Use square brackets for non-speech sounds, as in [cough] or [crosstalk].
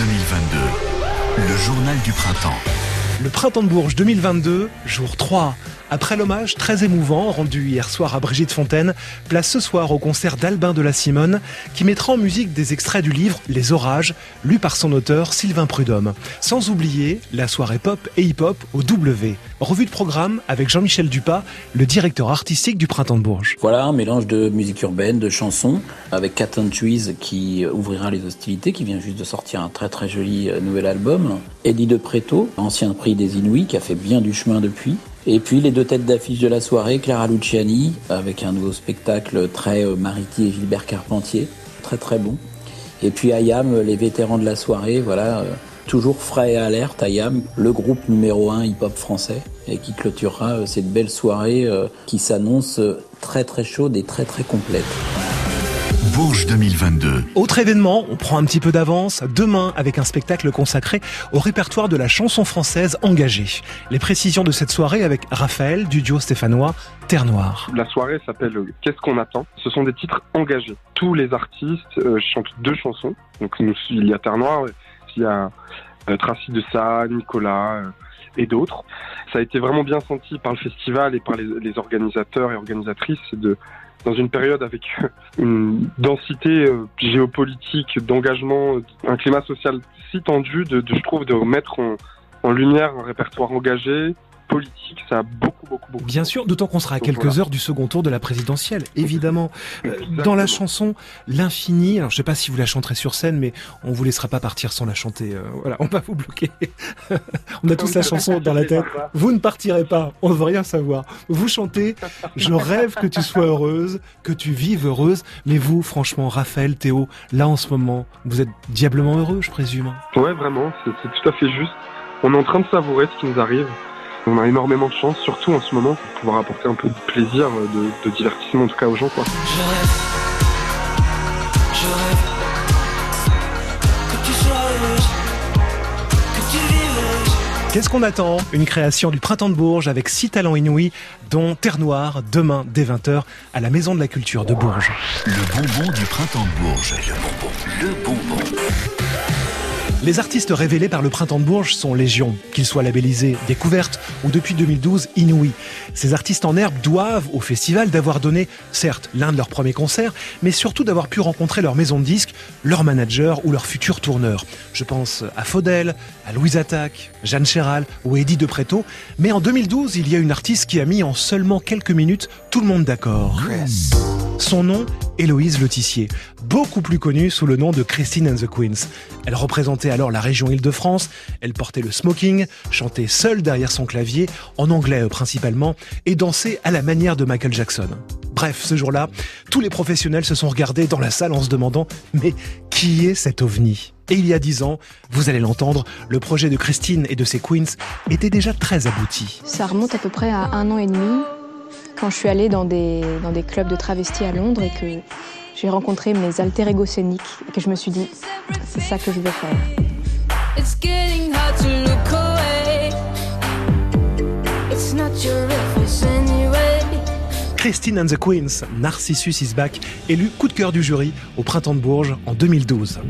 2022, le journal du printemps. Le printemps de Bourges 2022, jour 3. Après l'hommage très émouvant rendu hier soir à Brigitte Fontaine, place ce soir au concert d'Albin de la Simone qui mettra en musique des extraits du livre Les Orages, lu par son auteur Sylvain Prudhomme. Sans oublier la soirée pop et hip-hop au W. Revue de programme avec Jean-Michel Dupas, le directeur artistique du printemps de Bourges. Voilà un mélange de musique urbaine, de chansons, avec Cat and qui ouvrira les hostilités, qui vient juste de sortir un très très joli euh, nouvel album. Eddie de Preto, ancien prix des Inouïs, qui a fait bien du chemin depuis. Et puis les deux têtes d'affiche de la soirée, Clara Luciani, avec un nouveau spectacle très euh, Mariti et Gilbert Carpentier, très très bon. Et puis Ayam, les vétérans de la soirée, voilà, euh, toujours frais et alerte, Ayam, le groupe numéro un hip-hop français, et qui clôturera euh, cette belle soirée qui s'annonce très très chaude et très très complète. Bourges 2022. Autre événement, on prend un petit peu d'avance, demain avec un spectacle consacré au répertoire de la chanson française engagée. Les précisions de cette soirée avec Raphaël du duo stéphanois Terre Noire. La soirée s'appelle Qu'est-ce qu'on attend? Ce sont des titres engagés. Tous les artistes euh, chantent deux chansons. Donc il y a Terre Noire, il y a euh, Tracy de Sa, Nicolas euh, et d'autres. Ça a été vraiment bien senti par le festival et par les, les organisateurs et organisatrices de dans une période avec [laughs] une densité euh, géopolitique, d'engagement, un climat social si tendu, de, je trouve, de mettre en lumière un répertoire engagé, politique, ça a beaucoup, beaucoup, beaucoup. Bien sûr, d'autant qu'on sera à quelques heures du second tour de la présidentielle, évidemment. [laughs] Euh, dans la chanson L'infini, alors je sais pas si vous la chanterez sur scène, mais on vous laissera pas partir sans la chanter. Euh, voilà, on va vous bloquer. [laughs] on a tous la chanson dans la tête. Vous ne partirez pas, on ne veut rien savoir. Vous chantez [laughs] Je rêve que tu sois heureuse, que tu vives heureuse, mais vous, franchement, Raphaël, Théo, là en ce moment, vous êtes diablement heureux, je présume. Ouais, vraiment, c'est tout à fait juste. On est en train de savourer ce qui nous arrive. On a énormément de chance, surtout en ce moment, pour pouvoir apporter un peu de plaisir, de, divertissement en tout cas aux gens. Quoi. Je rêve, je rêve que tu sois heureuse, que tu vives Qu'est-ce qu'on attend? Une création du Printemps de Bourges avec six talents inouïs, dont Terre Noire, demain dès 20h à la Maison de la Culture de Bourges. Le bonbon du Printemps de Bourges. Le bonbon. Le bonbon. Les artistes révélés par le Printemps de Bourges sont légion, qu'ils soient labellisés Découverte ou depuis 2012 Inouï. Ces artistes en herbe doivent au festival d'avoir donné, certes, l'un de leurs premiers concerts, mais surtout d'avoir pu rencontrer leur maison de disques, leur manager ou leur futur tourneur. Je pense à Faudel, à Louise Attaque, Jeanne Chéral ou Eddie De Preto. Mais en 2012, il y a une artiste qui a mis en seulement quelques minutes tout le monde d'accord. Son nom, Héloïse Letissier, beaucoup plus connue sous le nom de Christine and the Queens. Elle représentait alors la région Île-de-France, elle portait le smoking, chantait seule derrière son clavier, en anglais principalement, et dansait à la manière de Michael Jackson. Bref, ce jour-là, tous les professionnels se sont regardés dans la salle en se demandant Mais qui est cet ovni? Et il y a dix ans, vous allez l'entendre, le projet de Christine et de ses Queens était déjà très abouti. Ça remonte à peu près à un an et demi quand je suis allée dans des, dans des clubs de travestis à Londres et que j'ai rencontré mes alter ego scéniques et que je me suis dit, c'est ça que je veux faire. Christine and the Queens, Narcissus is back, élu coup de cœur du jury au printemps de Bourges en 2012.